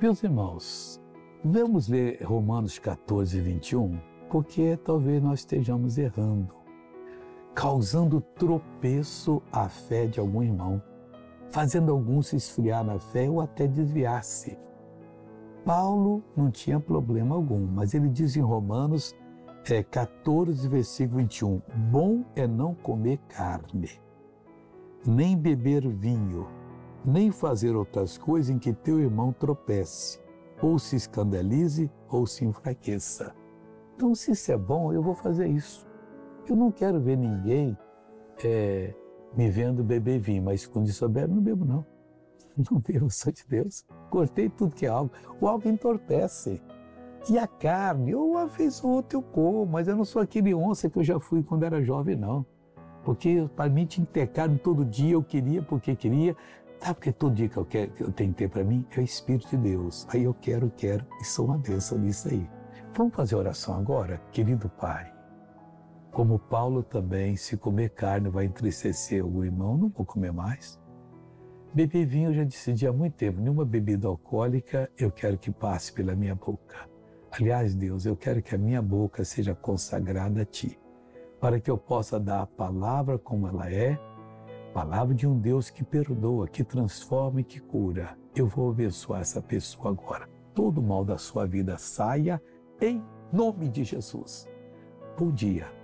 Meus irmãos, vamos ler Romanos 14, 21, porque talvez nós estejamos errando, causando tropeço à fé de algum irmão, fazendo algum se esfriar na fé ou até desviar-se. Paulo não tinha problema algum, mas ele diz em Romanos é, 14, versículo 21, bom é não comer carne, nem beber vinho, nem fazer outras coisas em que teu irmão tropece, ou se escandalize, ou se enfraqueça. Então, se isso é bom, eu vou fazer isso. Eu não quero ver ninguém é, me vendo beber vinho, mas quando isso eu bebo, não bebo não. Não bebo, sou de Deus. Cortei tudo que é álcool. O álcool entorpece. E a carne, ou uma vez ou outra eu como, mas eu não sou aquele onça que eu já fui quando era jovem, não. Porque para mim tinha que ter carne todo dia, eu queria porque queria, Sabe porque todo dia que eu, quero, que eu tenho que ter para mim é o Espírito de Deus. Aí eu quero, quero e sou uma bênção nisso aí. Vamos fazer oração agora, querido Pai. Como Paulo também, se comer carne vai entristecer o irmão, não vou comer mais. Beber vinho eu já decidi há muito tempo, nenhuma bebida alcoólica eu quero que passe pela minha boca. Aliás, Deus, eu quero que a minha boca seja consagrada a Ti, para que eu possa dar a palavra como ela é Palavra de um Deus que perdoa, que transforma e que cura. Eu vou abençoar essa pessoa agora. Todo mal da sua vida saia em nome de Jesus. Bom dia